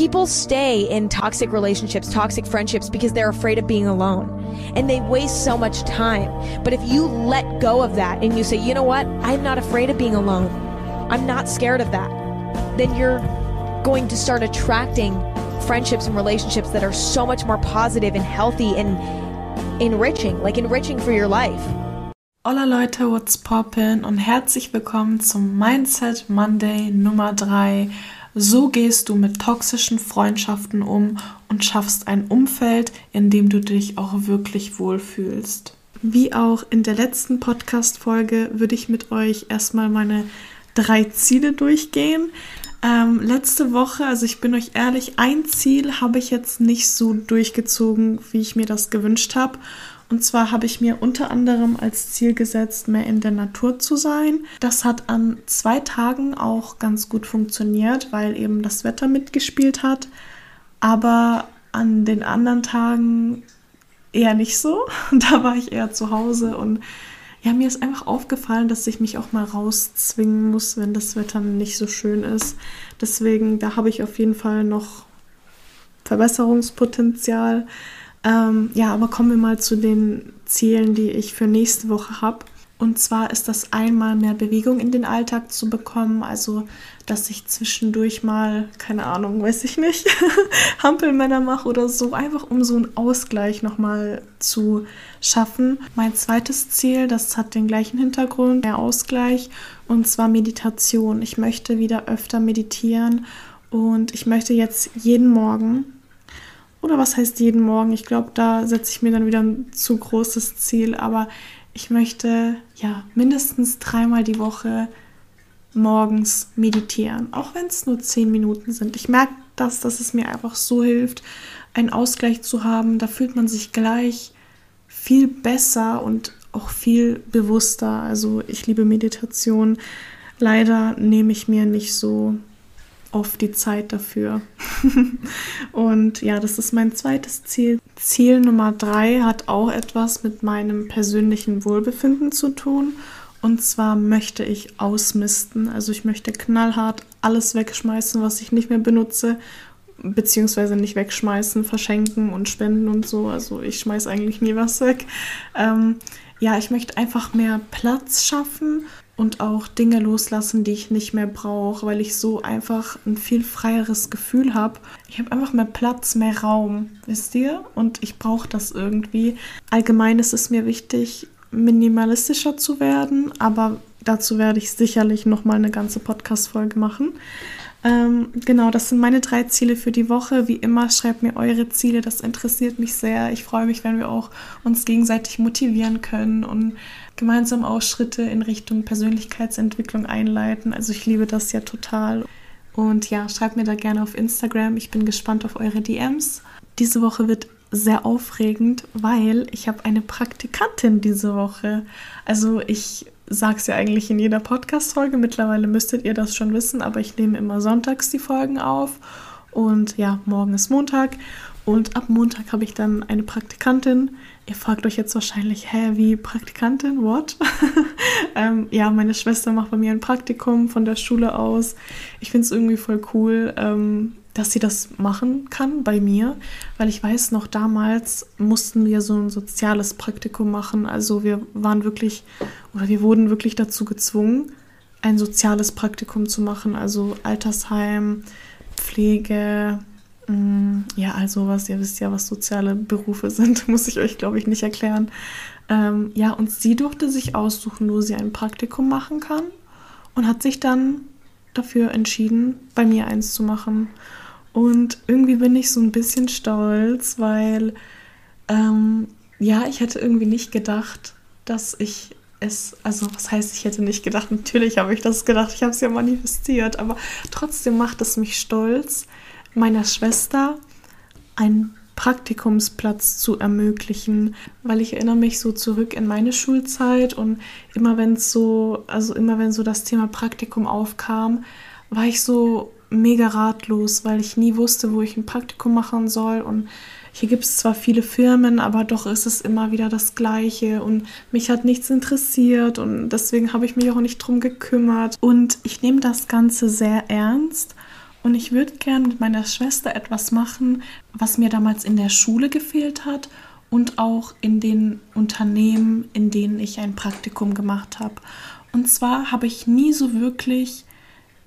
People stay in toxic relationships, toxic friendships because they're afraid of being alone. And they waste so much time. But if you let go of that and you say, you know what? I'm not afraid of being alone. I'm not scared of that. Then you're going to start attracting friendships and relationships that are so much more positive and healthy and enriching, like enriching for your life. Hola Leute, what's poppin' und herzlich willkommen zum Mindset Monday Nummer 3 So gehst du mit toxischen Freundschaften um und schaffst ein Umfeld, in dem du dich auch wirklich wohlfühlst. Wie auch in der letzten Podcast-Folge würde ich mit euch erstmal meine drei Ziele durchgehen. Ähm, letzte Woche, also ich bin euch ehrlich, ein Ziel habe ich jetzt nicht so durchgezogen, wie ich mir das gewünscht habe. Und zwar habe ich mir unter anderem als Ziel gesetzt, mehr in der Natur zu sein. Das hat an zwei Tagen auch ganz gut funktioniert, weil eben das Wetter mitgespielt hat. Aber an den anderen Tagen eher nicht so. Da war ich eher zu Hause und ja, mir ist einfach aufgefallen, dass ich mich auch mal rauszwingen muss, wenn das Wetter nicht so schön ist. Deswegen, da habe ich auf jeden Fall noch Verbesserungspotenzial. Ähm, ja, aber kommen wir mal zu den Zielen, die ich für nächste Woche habe. Und zwar ist das einmal mehr Bewegung in den Alltag zu bekommen, also dass ich zwischendurch mal, keine Ahnung, weiß ich nicht, Hampelmänner mache oder so, einfach um so einen Ausgleich nochmal zu schaffen. Mein zweites Ziel, das hat den gleichen Hintergrund, mehr Ausgleich, und zwar Meditation. Ich möchte wieder öfter meditieren und ich möchte jetzt jeden Morgen oder was heißt jeden Morgen? Ich glaube, da setze ich mir dann wieder ein zu großes Ziel. Aber ich möchte ja mindestens dreimal die Woche morgens meditieren, auch wenn es nur zehn Minuten sind. Ich merke das, dass es mir einfach so hilft, einen Ausgleich zu haben. Da fühlt man sich gleich viel besser und auch viel bewusster. Also ich liebe Meditation. Leider nehme ich mir nicht so oft die Zeit dafür. und ja, das ist mein zweites Ziel. Ziel Nummer drei hat auch etwas mit meinem persönlichen Wohlbefinden zu tun. Und zwar möchte ich ausmisten. Also ich möchte knallhart alles wegschmeißen, was ich nicht mehr benutze. Beziehungsweise nicht wegschmeißen, verschenken und spenden und so. Also ich schmeiße eigentlich nie was weg. Ähm, ja, ich möchte einfach mehr Platz schaffen und auch Dinge loslassen, die ich nicht mehr brauche, weil ich so einfach ein viel freieres Gefühl habe. Ich habe einfach mehr Platz, mehr Raum, wisst ihr? Und ich brauche das irgendwie. Allgemein ist es mir wichtig, minimalistischer zu werden, aber dazu werde ich sicherlich noch mal eine ganze Podcast-Folge machen. Ähm, genau, das sind meine drei Ziele für die Woche. Wie immer, schreibt mir eure Ziele, das interessiert mich sehr. Ich freue mich, wenn wir auch uns gegenseitig motivieren können und gemeinsam auch Schritte in Richtung Persönlichkeitsentwicklung einleiten. Also ich liebe das ja total. Und ja, schreibt mir da gerne auf Instagram. Ich bin gespannt auf eure DMs. Diese Woche wird sehr aufregend, weil ich habe eine Praktikantin diese Woche. Also ich sage es ja eigentlich in jeder Podcast-Folge. Mittlerweile müsstet ihr das schon wissen, aber ich nehme immer sonntags die Folgen auf. Und ja, morgen ist Montag. Und ab Montag habe ich dann eine Praktikantin. Ihr fragt euch jetzt wahrscheinlich, hä, wie Praktikantin? What? ähm, ja, meine Schwester macht bei mir ein Praktikum von der Schule aus. Ich finde es irgendwie voll cool. Ähm, dass sie das machen kann bei mir, weil ich weiß noch damals mussten wir so ein soziales Praktikum machen. Also wir waren wirklich oder wir wurden wirklich dazu gezwungen, ein soziales Praktikum zu machen, also Altersheim, Pflege, mm, ja, also was, ihr wisst ja, was soziale Berufe sind, muss ich euch, glaube ich, nicht erklären. Ähm, ja, und sie durfte sich aussuchen, wo sie ein Praktikum machen kann und hat sich dann dafür entschieden, bei mir eins zu machen. Und irgendwie bin ich so ein bisschen stolz, weil ähm, ja, ich hätte irgendwie nicht gedacht, dass ich es, also was heißt, ich hätte nicht gedacht, natürlich habe ich das gedacht, ich habe es ja manifestiert, aber trotzdem macht es mich stolz, meiner Schwester einen Praktikumsplatz zu ermöglichen, weil ich erinnere mich so zurück in meine Schulzeit und immer wenn es so, also immer wenn so das Thema Praktikum aufkam, war ich so mega ratlos, weil ich nie wusste, wo ich ein Praktikum machen soll. Und hier gibt es zwar viele Firmen, aber doch ist es immer wieder das Gleiche. Und mich hat nichts interessiert und deswegen habe ich mich auch nicht drum gekümmert. Und ich nehme das Ganze sehr ernst. Und ich würde gern mit meiner Schwester etwas machen, was mir damals in der Schule gefehlt hat und auch in den Unternehmen, in denen ich ein Praktikum gemacht habe. Und zwar habe ich nie so wirklich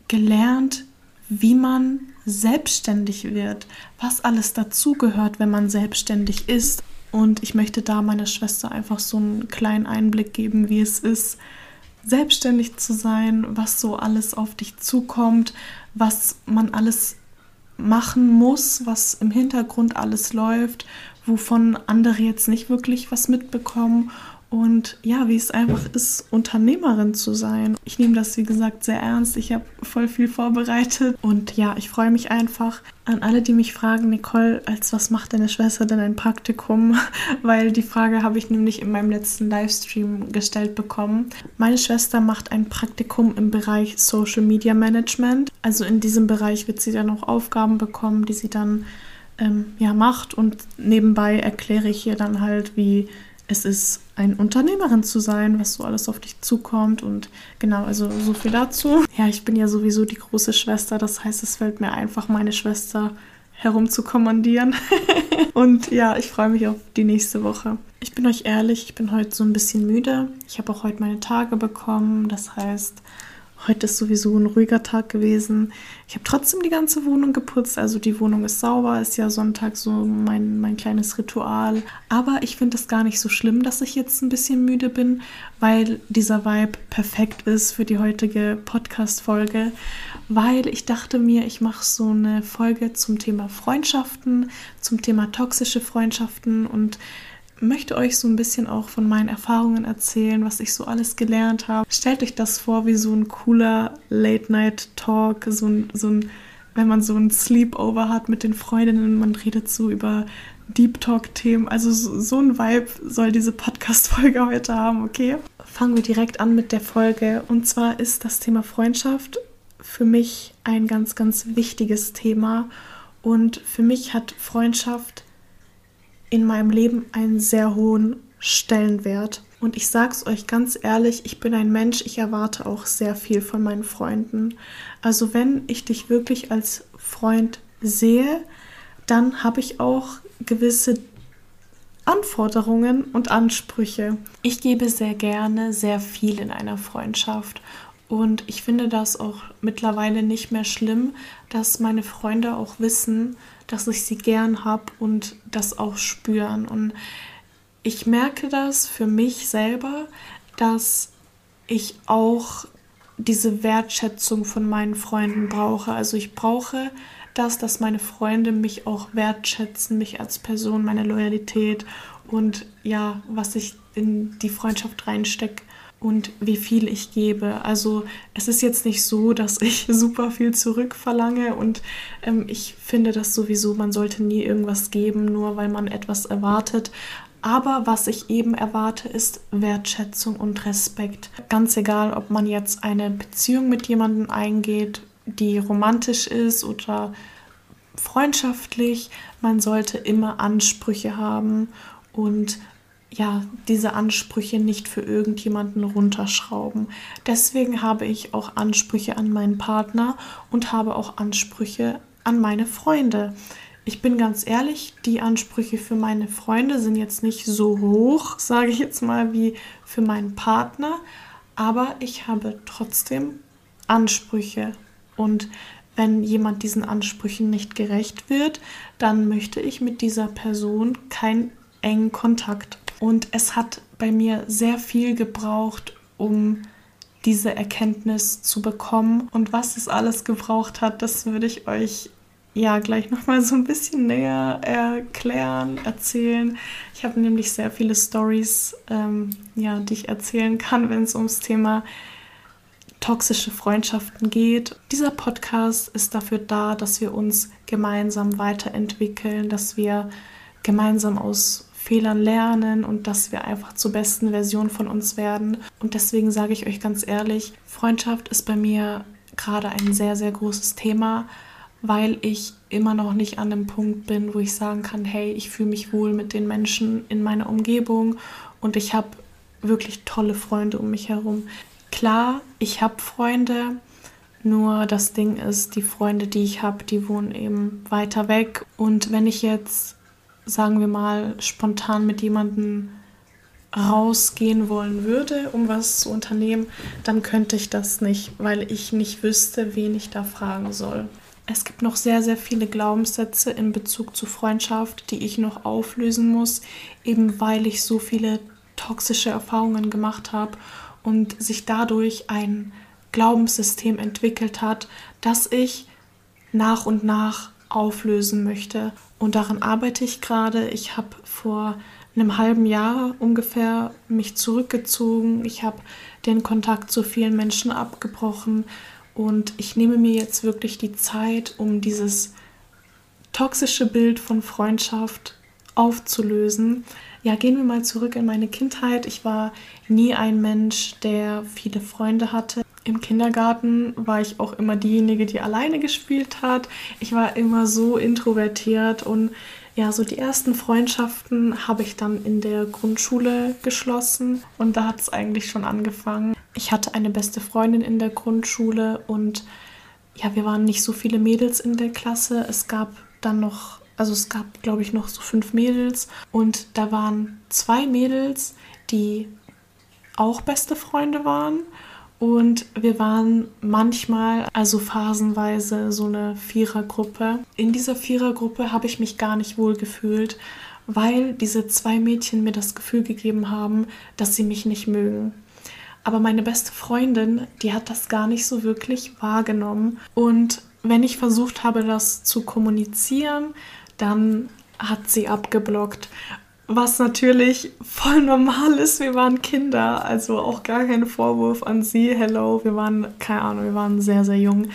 gelernt, wie man selbstständig wird, was alles dazugehört, wenn man selbstständig ist. Und ich möchte da meiner Schwester einfach so einen kleinen Einblick geben, wie es ist, selbstständig zu sein, was so alles auf dich zukommt, was man alles machen muss, was im Hintergrund alles läuft, wovon andere jetzt nicht wirklich was mitbekommen und ja, wie es einfach ist, Unternehmerin zu sein. Ich nehme das, wie gesagt, sehr ernst. Ich habe voll viel vorbereitet. Und ja, ich freue mich einfach an alle, die mich fragen, Nicole, als was macht deine Schwester denn ein Praktikum? Weil die Frage habe ich nämlich in meinem letzten Livestream gestellt bekommen. Meine Schwester macht ein Praktikum im Bereich Social Media Management. Also in diesem Bereich wird sie dann auch Aufgaben bekommen, die sie dann ähm, ja macht. Und nebenbei erkläre ich ihr dann halt, wie es ist, eine Unternehmerin zu sein, was so alles auf dich zukommt. Und genau, also so viel dazu. Ja, ich bin ja sowieso die große Schwester, das heißt, es fällt mir einfach, meine Schwester herumzukommandieren. und ja, ich freue mich auf die nächste Woche. Ich bin euch ehrlich, ich bin heute so ein bisschen müde. Ich habe auch heute meine Tage bekommen. Das heißt, Heute ist sowieso ein ruhiger Tag gewesen. Ich habe trotzdem die ganze Wohnung geputzt. Also die Wohnung ist sauber, ist ja Sonntag so mein, mein kleines Ritual. Aber ich finde es gar nicht so schlimm, dass ich jetzt ein bisschen müde bin, weil dieser Vibe perfekt ist für die heutige Podcast-Folge. Weil ich dachte mir, ich mache so eine Folge zum Thema Freundschaften, zum Thema toxische Freundschaften und möchte euch so ein bisschen auch von meinen Erfahrungen erzählen, was ich so alles gelernt habe. Stellt euch das vor wie so ein cooler Late-Night-Talk, so ein, so ein, wenn man so ein Sleepover hat mit den Freundinnen, man redet so über Deep Talk-Themen. Also so, so ein Vibe soll diese Podcast-Folge heute haben, okay? Fangen wir direkt an mit der Folge. Und zwar ist das Thema Freundschaft für mich ein ganz, ganz wichtiges Thema. Und für mich hat Freundschaft in meinem Leben einen sehr hohen Stellenwert. Und ich sage es euch ganz ehrlich, ich bin ein Mensch, ich erwarte auch sehr viel von meinen Freunden. Also wenn ich dich wirklich als Freund sehe, dann habe ich auch gewisse Anforderungen und Ansprüche. Ich gebe sehr gerne sehr viel in einer Freundschaft und ich finde das auch mittlerweile nicht mehr schlimm, dass meine Freunde auch wissen, dass ich sie gern habe und das auch spüren. Und ich merke das für mich selber, dass ich auch diese Wertschätzung von meinen Freunden brauche. Also ich brauche das, dass meine Freunde mich auch wertschätzen, mich als Person, meine Loyalität und ja, was ich in die Freundschaft reinstecke und wie viel ich gebe. Also es ist jetzt nicht so, dass ich super viel zurückverlange und ähm, ich finde das sowieso, man sollte nie irgendwas geben, nur weil man etwas erwartet. Aber was ich eben erwarte, ist Wertschätzung und Respekt. Ganz egal, ob man jetzt eine Beziehung mit jemandem eingeht, die romantisch ist oder freundschaftlich, man sollte immer Ansprüche haben und ja, diese Ansprüche nicht für irgendjemanden runterschrauben. Deswegen habe ich auch Ansprüche an meinen Partner und habe auch Ansprüche an meine Freunde. Ich bin ganz ehrlich, die Ansprüche für meine Freunde sind jetzt nicht so hoch, sage ich jetzt mal, wie für meinen Partner, aber ich habe trotzdem Ansprüche und wenn jemand diesen Ansprüchen nicht gerecht wird, dann möchte ich mit dieser Person keinen engen Kontakt und es hat bei mir sehr viel gebraucht, um diese Erkenntnis zu bekommen. Und was es alles gebraucht hat, das würde ich euch ja gleich nochmal so ein bisschen näher erklären, erzählen. Ich habe nämlich sehr viele Stories, ähm, ja, die ich erzählen kann, wenn es ums Thema toxische Freundschaften geht. Dieser Podcast ist dafür da, dass wir uns gemeinsam weiterentwickeln, dass wir gemeinsam aus Fehlern lernen und dass wir einfach zur besten Version von uns werden. Und deswegen sage ich euch ganz ehrlich, Freundschaft ist bei mir gerade ein sehr, sehr großes Thema, weil ich immer noch nicht an dem Punkt bin, wo ich sagen kann, hey, ich fühle mich wohl mit den Menschen in meiner Umgebung und ich habe wirklich tolle Freunde um mich herum. Klar, ich habe Freunde, Nur das Ding ist, die Freunde, die ich habe, die wohnen eben weiter weg. Und wenn ich jetzt, sagen wir mal, spontan mit jemandem rausgehen wollen würde, um was zu unternehmen, dann könnte ich das nicht, weil ich nicht wüsste, wen ich da fragen soll. Es gibt noch sehr, sehr viele Glaubenssätze in Bezug zu Freundschaft, die ich noch auflösen muss, eben weil ich so viele toxische Erfahrungen gemacht habe und sich dadurch ein Glaubenssystem entwickelt hat, das ich nach und nach auflösen möchte. Und daran arbeite ich gerade. Ich habe vor einem halben Jahr ungefähr mich zurückgezogen. Ich habe den Kontakt zu vielen Menschen abgebrochen und ich nehme mir jetzt wirklich die Zeit, um dieses toxische Bild von Freundschaft aufzulösen. Ja, gehen wir mal zurück in meine Kindheit. Ich war nie ein Mensch, der viele Freunde hatte. Im Kindergarten war ich auch immer diejenige, die alleine gespielt hat. Ich war immer so introvertiert und ja, so die ersten Freundschaften habe ich dann in der Grundschule geschlossen und da hat es eigentlich schon angefangen. Ich hatte eine beste Freundin in der Grundschule und ja, wir waren nicht so viele Mädels in der Klasse. Es gab dann noch, also es gab, glaube ich, noch so fünf Mädels und da waren zwei Mädels, die auch beste Freunde waren und wir waren manchmal, also phasenweise, so eine Vierergruppe. In dieser Vierergruppe habe ich mich gar nicht wohl gefühlt, weil diese zwei Mädchen mir das Gefühl gegeben haben, dass sie mich nicht mögen. Aber meine beste Freundin, die hat das gar nicht so wirklich wahrgenommen. Und wenn ich versucht habe, das zu kommunizieren, dann hat sie abgeblockt. Was natürlich voll normal ist, wir waren Kinder, also auch gar kein Vorwurf an sie. Hello, wir waren, keine Ahnung, wir waren sehr, sehr jung.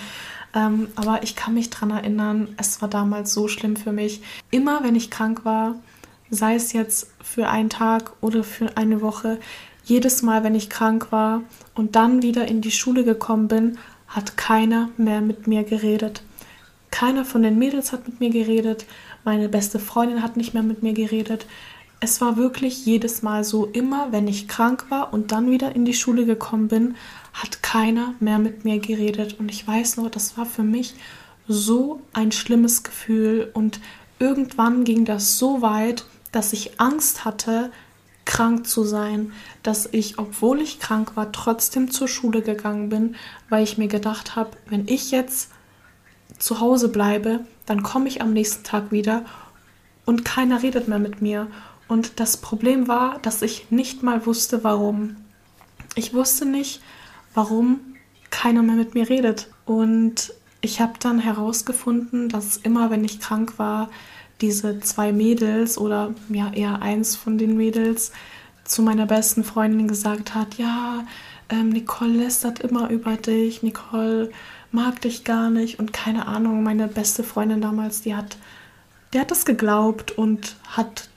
Ähm, aber ich kann mich daran erinnern, es war damals so schlimm für mich. Immer wenn ich krank war, sei es jetzt für einen Tag oder für eine Woche, jedes Mal, wenn ich krank war und dann wieder in die Schule gekommen bin, hat keiner mehr mit mir geredet. Keiner von den Mädels hat mit mir geredet. Meine beste Freundin hat nicht mehr mit mir geredet es war wirklich jedes Mal so, immer wenn ich krank war und dann wieder in die Schule gekommen bin, hat keiner mehr mit mir geredet. Und ich weiß noch, das war für mich so ein schlimmes Gefühl. Und irgendwann ging das so weit, dass ich Angst hatte, krank zu sein, dass ich, obwohl ich krank war, trotzdem zur Schule gegangen bin, weil ich mir gedacht habe, wenn ich jetzt zu Hause bleibe, dann komme ich am nächsten Tag wieder und keiner redet mehr mit mir. Und das Problem war, dass ich nicht mal wusste, warum. Ich wusste nicht, warum keiner mehr mit mir redet. Und ich habe dann herausgefunden, dass immer, wenn ich krank war, diese zwei Mädels oder ja eher eins von den Mädels zu meiner besten Freundin gesagt hat, ja, ähm, Nicole lästert immer über dich, Nicole mag dich gar nicht und keine Ahnung, meine beste Freundin damals, die hat, der hat das geglaubt und hat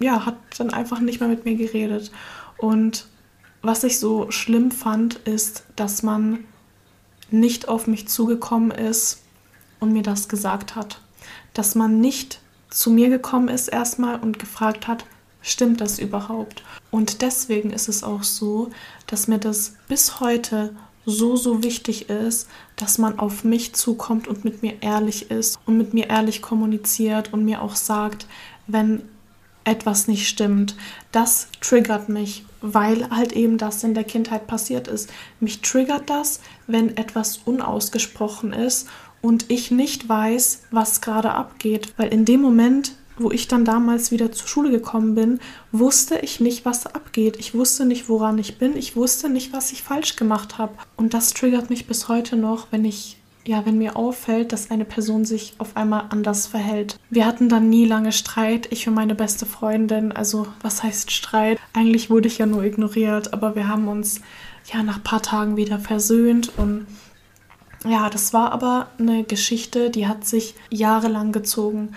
ja, hat dann einfach nicht mehr mit mir geredet. Und was ich so schlimm fand, ist, dass man nicht auf mich zugekommen ist und mir das gesagt hat. Dass man nicht zu mir gekommen ist erstmal und gefragt hat, stimmt das überhaupt? Und deswegen ist es auch so, dass mir das bis heute so, so wichtig ist, dass man auf mich zukommt und mit mir ehrlich ist und mit mir ehrlich kommuniziert und mir auch sagt, wenn etwas nicht stimmt. Das triggert mich, weil halt eben das in der Kindheit passiert ist. Mich triggert das, wenn etwas unausgesprochen ist und ich nicht weiß, was gerade abgeht. Weil in dem Moment, wo ich dann damals wieder zur Schule gekommen bin, wusste ich nicht, was abgeht. Ich wusste nicht, woran ich bin. Ich wusste nicht, was ich falsch gemacht habe. Und das triggert mich bis heute noch, wenn ich ja, wenn mir auffällt, dass eine Person sich auf einmal anders verhält. Wir hatten dann nie lange Streit, ich und meine beste Freundin. Also, was heißt Streit? Eigentlich wurde ich ja nur ignoriert, aber wir haben uns ja nach ein paar Tagen wieder versöhnt und ja, das war aber eine Geschichte, die hat sich jahrelang gezogen.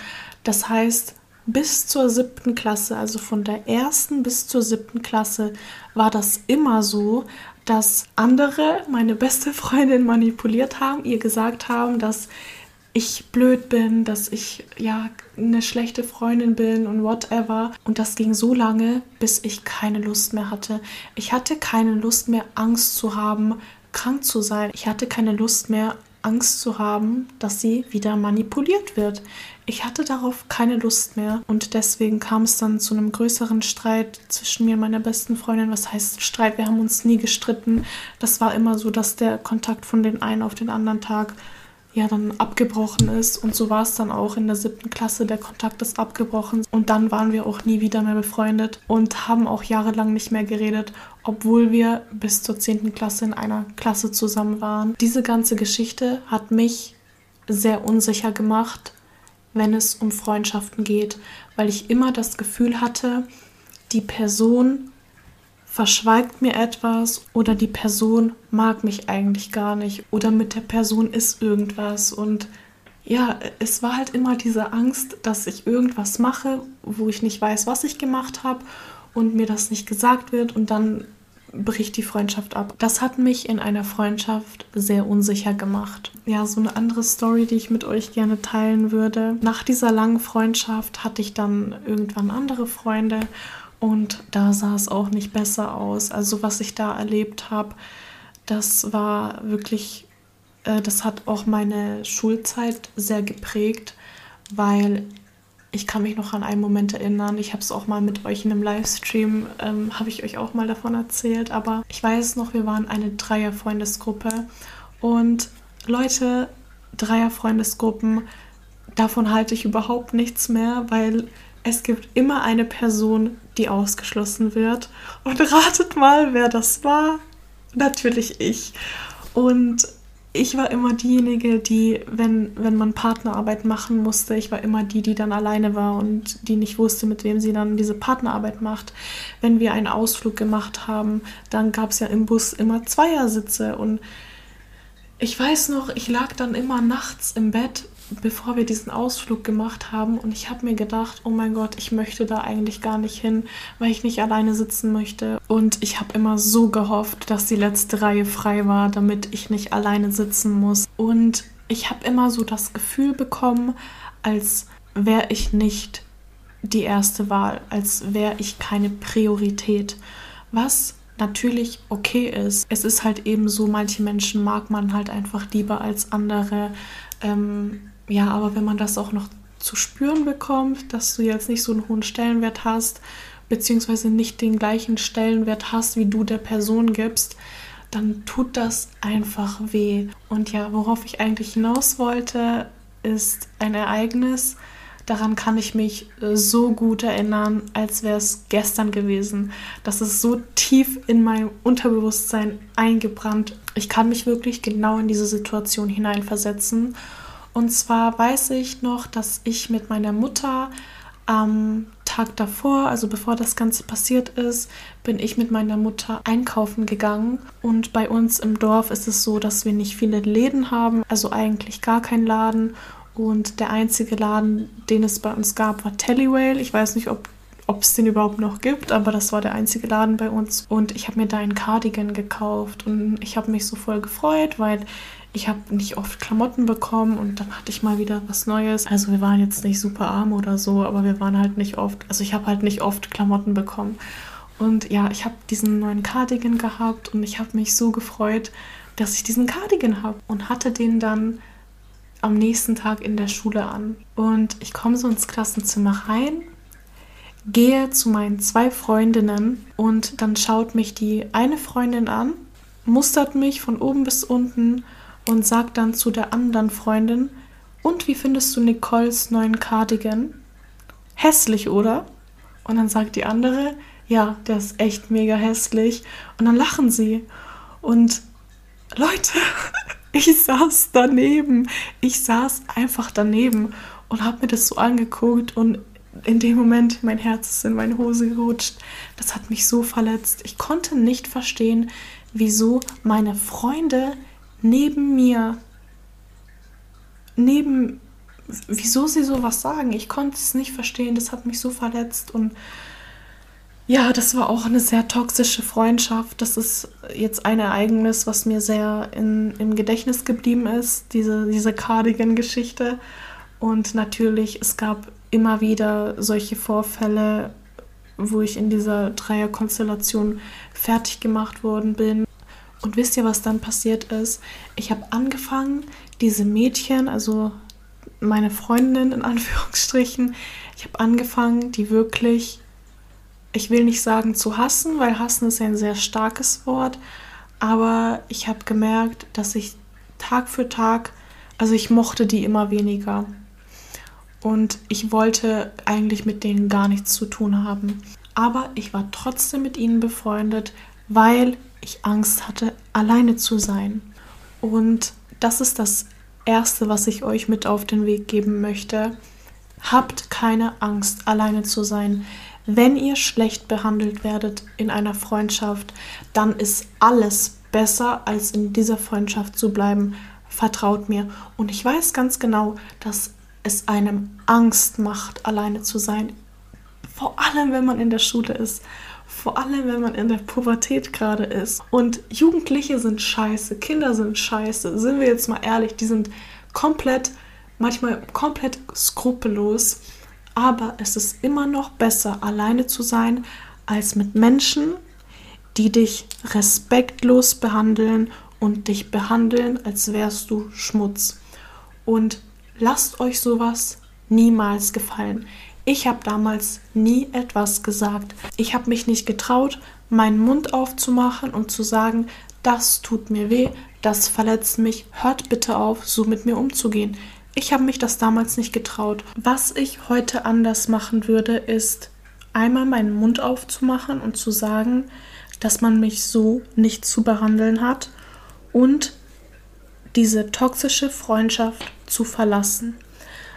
Das heißt, bis zur siebten Klasse, also von der ersten bis zur siebten Klasse, war das immer so, dass andere meine beste Freundin manipuliert haben, ihr gesagt haben, dass ich blöd bin, dass ich ja eine schlechte Freundin bin und whatever. Und das ging so lange, bis ich keine Lust mehr hatte. Ich hatte keine Lust mehr, Angst zu haben, krank zu sein. Ich hatte keine Lust mehr, Angst zu haben, dass sie wieder manipuliert wird. Ich hatte darauf keine Lust mehr und deswegen kam es dann zu einem größeren Streit zwischen mir und meiner besten Freundin. Was heißt Streit? Wir haben uns nie gestritten. Das war immer so, dass der Kontakt von den einen auf den anderen Tag ja dann abgebrochen ist. Und so war es dann auch in der siebten Klasse. Der Kontakt ist abgebrochen. Und dann waren wir auch nie wieder mehr befreundet und haben auch jahrelang nicht mehr geredet, obwohl wir bis zur zehnten Klasse in einer Klasse zusammen waren. Diese ganze Geschichte hat mich sehr unsicher gemacht, wenn es um Freundschaften geht, weil ich immer das Gefühl hatte, die Person verschweigt mir etwas oder die Person mag mich eigentlich gar nicht oder mit der Person ist irgendwas und ja, es war halt immer diese Angst, dass ich irgendwas mache, wo ich nicht weiß, was ich gemacht habe und mir das nicht gesagt wird und dann bricht die Freundschaft ab. Das hat mich in einer Freundschaft sehr unsicher gemacht. Ja, so eine andere Story, die ich mit euch gerne teilen würde. Nach dieser langen Freundschaft hatte ich dann irgendwann andere Freunde und da sah es auch nicht besser aus. Also was ich da erlebt habe, das war wirklich, äh, das hat auch meine Schulzeit sehr geprägt, weil ich kann mich noch an einen Moment erinnern. Ich habe es auch mal mit euch in einem Livestream, ähm, habe ich euch auch mal davon erzählt. Aber ich weiß noch, wir waren eine Dreier-Freundesgruppe. Und Leute, Dreier-Freundesgruppen, davon halte ich überhaupt nichts mehr, weil es gibt immer eine Person, die ausgeschlossen wird. Und ratet mal, wer das war. Natürlich ich. Und ich war immer diejenige, die, wenn, wenn man Partnerarbeit machen musste, ich war immer die, die dann alleine war und die nicht wusste, mit wem sie dann diese Partnerarbeit macht. Wenn wir einen Ausflug gemacht haben, dann gab es ja im Bus immer Zweiersitze und ich weiß noch, ich lag dann immer nachts im Bett bevor wir diesen Ausflug gemacht haben und ich habe mir gedacht, oh mein Gott, ich möchte da eigentlich gar nicht hin, weil ich nicht alleine sitzen möchte. Und ich habe immer so gehofft, dass die letzte Reihe frei war, damit ich nicht alleine sitzen muss. Und ich habe immer so das Gefühl bekommen, als wäre ich nicht die erste Wahl, als wäre ich keine Priorität. Was natürlich okay ist. Es ist halt eben so, manche Menschen mag man halt einfach lieber als andere. Ähm, ja, aber wenn man das auch noch zu spüren bekommt, dass du jetzt nicht so einen hohen Stellenwert hast, beziehungsweise nicht den gleichen Stellenwert hast, wie du der Person gibst, dann tut das einfach weh. Und ja, worauf ich eigentlich hinaus wollte, ist ein Ereignis, daran kann ich mich so gut erinnern, als wäre es gestern gewesen. Das ist so tief in mein Unterbewusstsein eingebrannt. Ich kann mich wirklich genau in diese Situation hineinversetzen und zwar weiß ich noch, dass ich mit meiner Mutter am Tag davor, also bevor das Ganze passiert ist, bin ich mit meiner Mutter einkaufen gegangen. Und bei uns im Dorf ist es so, dass wir nicht viele Läden haben, also eigentlich gar kein Laden. Und der einzige Laden, den es bei uns gab, war Tellywale. Ich weiß nicht, ob ob es den überhaupt noch gibt, aber das war der einzige Laden bei uns. Und ich habe mir da einen Cardigan gekauft und ich habe mich so voll gefreut, weil ich habe nicht oft Klamotten bekommen und dann hatte ich mal wieder was Neues. Also wir waren jetzt nicht super arm oder so, aber wir waren halt nicht oft, also ich habe halt nicht oft Klamotten bekommen. Und ja, ich habe diesen neuen Cardigan gehabt und ich habe mich so gefreut, dass ich diesen Cardigan habe und hatte den dann am nächsten Tag in der Schule an. Und ich komme so ins Klassenzimmer rein, gehe zu meinen zwei Freundinnen und dann schaut mich die eine Freundin an, mustert mich von oben bis unten und sagt dann zu der anderen Freundin, und wie findest du Nicoles neuen Cardigan? Hässlich, oder? Und dann sagt die andere, ja, der ist echt mega hässlich. Und dann lachen sie. Und Leute, ich saß daneben. Ich saß einfach daneben und habe mir das so angeguckt und in dem Moment mein Herz ist in meine Hose gerutscht. Das hat mich so verletzt. Ich konnte nicht verstehen, wieso meine Freunde neben mir, neben, wieso sie sowas sagen. Ich konnte es nicht verstehen, das hat mich so verletzt und ja, das war auch eine sehr toxische Freundschaft. Das ist jetzt ein Ereignis, was mir sehr in, im Gedächtnis geblieben ist, diese, diese Cardigan-Geschichte. Und natürlich, es gab immer wieder solche Vorfälle, wo ich in dieser Dreierkonstellation fertig gemacht worden bin Und wisst ihr, was dann passiert ist? Ich habe angefangen, diese Mädchen, also meine Freundin in Anführungsstrichen, ich habe angefangen, die wirklich, ich will nicht sagen zu hassen, weil hassen ist ein sehr starkes Wort, aber ich habe gemerkt, dass ich Tag für Tag, also ich mochte die immer weniger. Und ich wollte eigentlich mit denen gar nichts zu tun haben. Aber ich war trotzdem mit ihnen befreundet, weil ich Angst hatte, alleine zu sein. Und das ist das Erste, was ich euch mit auf den Weg geben möchte. Habt keine Angst, alleine zu sein. Wenn ihr schlecht behandelt werdet in einer Freundschaft, dann ist alles besser, als in dieser Freundschaft zu bleiben. Vertraut mir. Und ich weiß ganz genau, dass es einem Angst macht, alleine zu sein. Vor allem, wenn man in der Schule ist. Vor allem, wenn man in der Pubertät gerade ist. Und Jugendliche sind scheiße, Kinder sind scheiße. Sind wir jetzt mal ehrlich, die sind komplett, manchmal komplett skrupellos. Aber es ist immer noch besser, alleine zu sein, als mit Menschen, die dich respektlos behandeln und dich behandeln, als wärst du Schmutz. Und lasst euch sowas niemals gefallen. Ich habe damals nie etwas gesagt. Ich habe mich nicht getraut, meinen Mund aufzumachen und zu sagen, das tut mir weh, das verletzt mich, hört bitte auf, so mit mir umzugehen. Ich habe mich das damals nicht getraut. Was ich heute anders machen würde, ist einmal meinen Mund aufzumachen und zu sagen, dass man mich so nicht zu behandeln hat und diese toxische Freundschaft zu verlassen,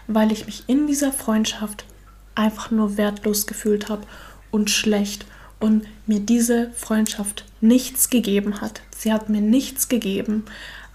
weil ich mich in dieser Freundschaft einfach nur wertlos gefühlt habe und schlecht und mir diese Freundschaft nichts gegeben hat. Sie hat mir nichts gegeben.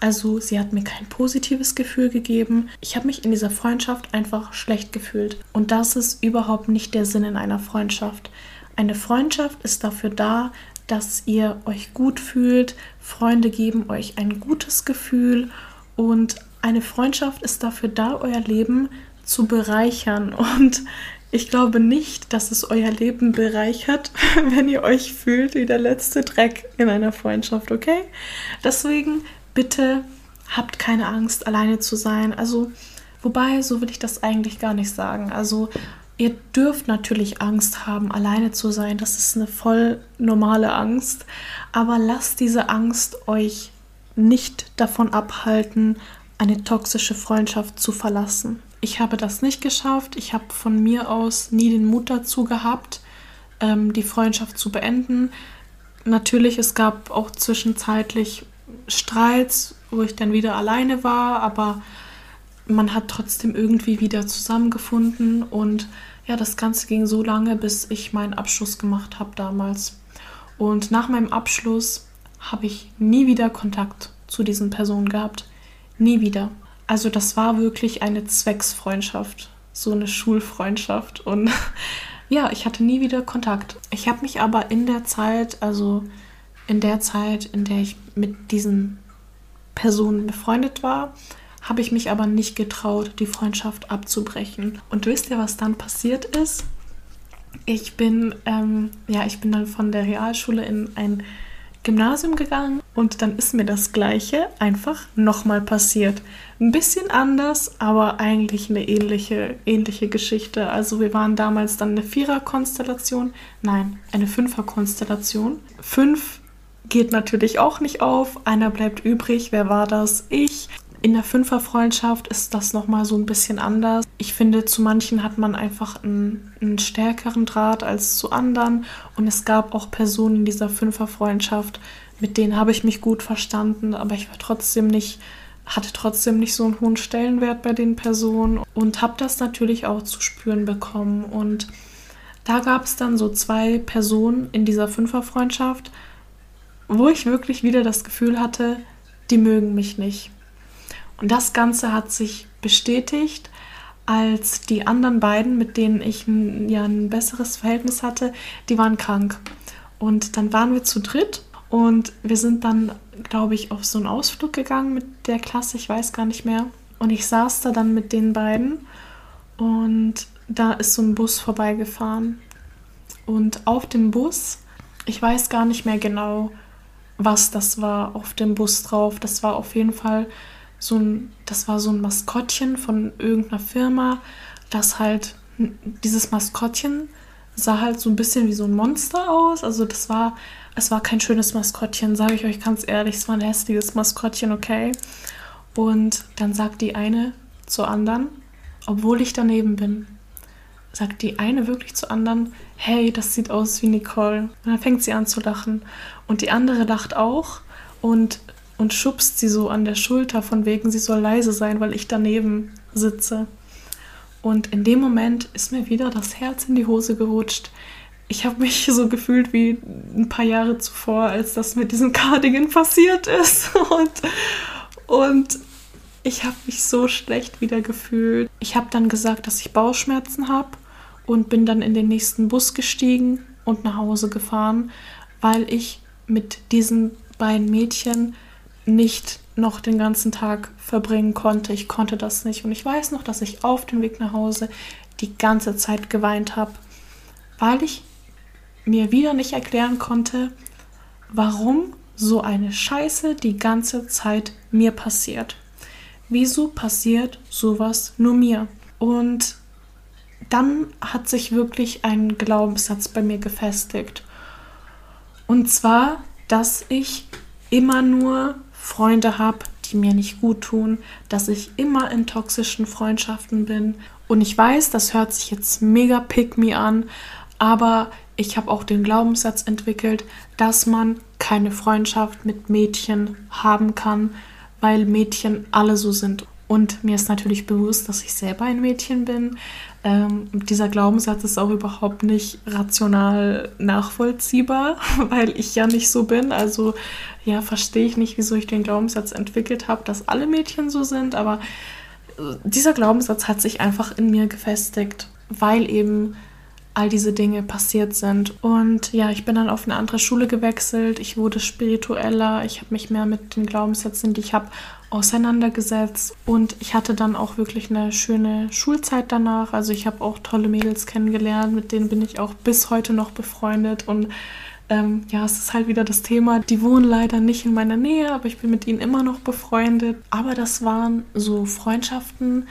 Also sie hat mir kein positives Gefühl gegeben. Ich habe mich in dieser Freundschaft einfach schlecht gefühlt. Und das ist überhaupt nicht der Sinn in einer Freundschaft. Eine Freundschaft ist dafür da, dass ihr euch gut fühlt. Freunde geben euch ein gutes Gefühl. Und eine Freundschaft ist dafür da, euer Leben zu bereichern. Und ich glaube nicht, dass es euer Leben bereichert, wenn ihr euch fühlt wie der letzte Dreck in einer Freundschaft, okay? Deswegen bitte habt keine Angst, alleine zu sein. Also, wobei, so will ich das eigentlich gar nicht sagen. Also, ihr dürft natürlich Angst haben, alleine zu sein. Das ist eine voll normale Angst. Aber lasst diese Angst euch nicht davon abhalten, eine toxische Freundschaft zu verlassen ich habe das nicht geschafft. Ich habe von mir aus nie den Mut dazu gehabt, ähm, die Freundschaft zu beenden. Natürlich, es gab auch zwischenzeitlich Streits, wo ich dann wieder alleine war, aber man hat trotzdem irgendwie wieder zusammengefunden und ja, das Ganze ging so lange, bis ich meinen Abschluss gemacht habe damals. Und nach meinem Abschluss habe ich nie wieder Kontakt zu diesen Personen gehabt. Nie wieder. Also das war wirklich eine Zwecksfreundschaft, so eine Schulfreundschaft. Und ja, ich hatte nie wieder Kontakt. Ich habe mich aber in der Zeit, also in der Zeit, in der ich mit diesen Personen befreundet war, habe ich mich aber nicht getraut, die Freundschaft abzubrechen. Und wisst ihr, was dann passiert ist? Ich bin, ähm, ja, ich bin dann von der Realschule in ein Gymnasium gegangen und dann ist mir das Gleiche einfach nochmal passiert. Ein bisschen anders, aber eigentlich eine ähnliche, ähnliche Geschichte. Also wir waren damals dann eine Vierer-Konstellation, nein, eine Fünfer-Konstellation. Fünf geht natürlich auch nicht auf, einer bleibt übrig. Wer war das? Ich. In der Fünferfreundschaft ist das nochmal so ein bisschen anders. Ich finde, zu manchen hat man einfach einen, einen, stärkeren Draht als zu anderen. Und es gab auch Personen in dieser Fünferfreundschaft, mit denen habe ich mich gut verstanden, aber ich war trotzdem nicht, hatte trotzdem nicht so einen hohen Stellenwert bei den Personen und habe das natürlich auch zu spüren bekommen. Und da gab es dann so zwei Personen in dieser Fünferfreundschaft, wo ich wirklich wieder das Gefühl hatte, die mögen mich nicht. Und das Ganze hat sich bestätigt, als die anderen beiden, mit denen ich ein, ja, ein besseres Verhältnis hatte, die waren krank. Und dann waren wir zu dritt und wir sind dann, glaube ich, auf so einen Ausflug gegangen mit der Klasse, ich weiß gar nicht mehr. Und ich saß da dann mit den beiden und da ist so ein Bus vorbeigefahren. Und auf dem Bus, ich weiß gar nicht mehr genau, was das war auf dem Bus drauf. Das war auf jeden Fall so ein, das war so ein Maskottchen von irgendeiner Firma, das halt, dieses Maskottchen sah halt so ein bisschen wie so ein Monster aus. Also das war, es war kein schönes Maskottchen, sage ich euch ganz ehrlich. Es war ein hässliches Maskottchen, okay. Und dann sagt die eine zur anderen, obwohl ich daneben bin, sagt die eine wirklich zur anderen, hey, das sieht aus wie Nicole. Und dann fängt sie an zu lachen. Und die andere lacht auch und, und schubst sie so an der Schulter, von wegen, sie soll leise sein, weil ich daneben sitze. Und in dem Moment ist mir wieder das Herz in die Hose gerutscht. Ich habe mich so gefühlt wie ein paar Jahre zuvor, als das mit diesem Cardigan passiert ist. Und, und ich habe mich so schlecht wieder gefühlt. Ich habe dann gesagt, dass ich Bauchschmerzen habe und bin dann in den nächsten Bus gestiegen und nach Hause gefahren, weil ich mit diesen beiden Mädchen nicht noch den ganzen Tag verbringen konnte. Ich konnte das nicht. Und ich weiß noch, dass ich auf dem Weg nach Hause die ganze Zeit geweint habe, weil ich mir wieder nicht erklären konnte, warum so eine Scheiße die ganze Zeit mir passiert. Wieso passiert sowas nur mir? Und dann hat sich wirklich ein Glaubenssatz bei mir gefestigt. Und zwar, dass ich immer nur Freunde habe, die mir nicht gut tun, dass ich immer in toxischen Freundschaften bin. Und ich weiß, das hört sich jetzt mega pick me an, aber ich habe auch den Glaubenssatz entwickelt, dass man keine Freundschaft mit Mädchen haben kann, weil Mädchen alle so sind. Und mir ist natürlich bewusst, dass ich selber ein Mädchen bin. Ähm, dieser Glaubenssatz ist auch überhaupt nicht rational nachvollziehbar, weil ich ja nicht so bin. Also ja, verstehe ich nicht, wieso ich den Glaubenssatz entwickelt habe, dass alle Mädchen so sind. Aber äh, dieser Glaubenssatz hat sich einfach in mir gefestigt, weil eben all diese Dinge passiert sind. Und ja, ich bin dann auf eine andere Schule gewechselt. Ich wurde spiritueller. Ich habe mich mehr mit den Glaubenssätzen, die ich habe, auseinandergesetzt. Und ich hatte dann auch wirklich eine schöne Schulzeit danach. Also ich habe auch tolle Mädels kennengelernt, mit denen bin ich auch bis heute noch befreundet. Und ähm, ja, es ist halt wieder das Thema. Die wohnen leider nicht in meiner Nähe, aber ich bin mit ihnen immer noch befreundet. Aber das waren so Freundschaften,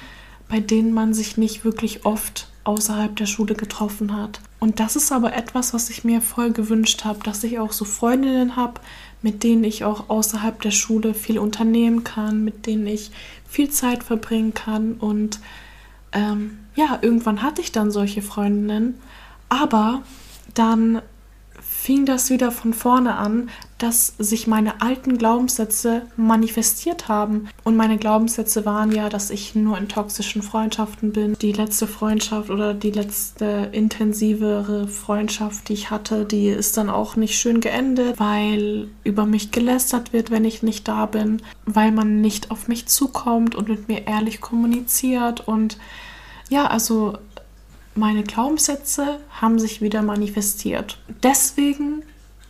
bei denen man sich nicht wirklich oft außerhalb der Schule getroffen hat. Und das ist aber etwas, was ich mir voll gewünscht habe, dass ich auch so Freundinnen habe, mit denen ich auch außerhalb der Schule viel unternehmen kann, mit denen ich viel Zeit verbringen kann. Und ähm, ja, irgendwann hatte ich dann solche Freundinnen. Aber dann fing das wieder von vorne an, dass sich meine alten Glaubenssätze manifestiert haben. Und meine Glaubenssätze waren ja, dass ich nur in toxischen Freundschaften bin. Die letzte Freundschaft oder die letzte intensivere Freundschaft, die ich hatte, die ist dann auch nicht schön geendet, weil über mich gelästert wird, wenn ich nicht da bin, weil man nicht auf mich zukommt und mit mir ehrlich kommuniziert und ja, also meine Glaubenssätze haben sich wieder manifestiert. Deswegen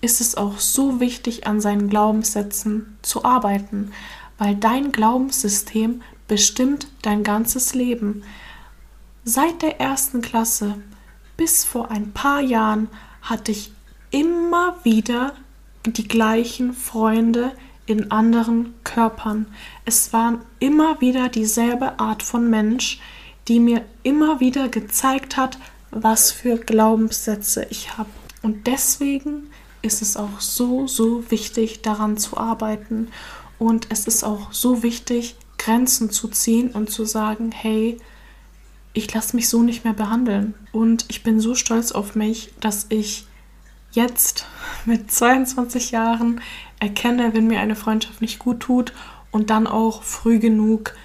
ist es auch so wichtig, an seinen Glaubenssätzen zu arbeiten, weil dein Glaubenssystem bestimmt dein ganzes Leben. Seit der ersten Klasse bis vor ein paar Jahren hatte ich immer wieder die gleichen Freunde in anderen Körpern. Es waren immer wieder dieselbe Art von Mensch, die mir immer wieder gezeigt hat, was für Glaubenssätze ich habe. Und deswegen ist es auch so, so wichtig, daran zu arbeiten. Und es ist auch so wichtig, Grenzen zu ziehen und zu sagen, hey, ich lasse mich so nicht mehr behandeln. Und ich bin so stolz auf mich, dass ich jetzt mit 22 Jahren erkenne, wenn mir eine Freundschaft nicht gut tut und dann auch früh genug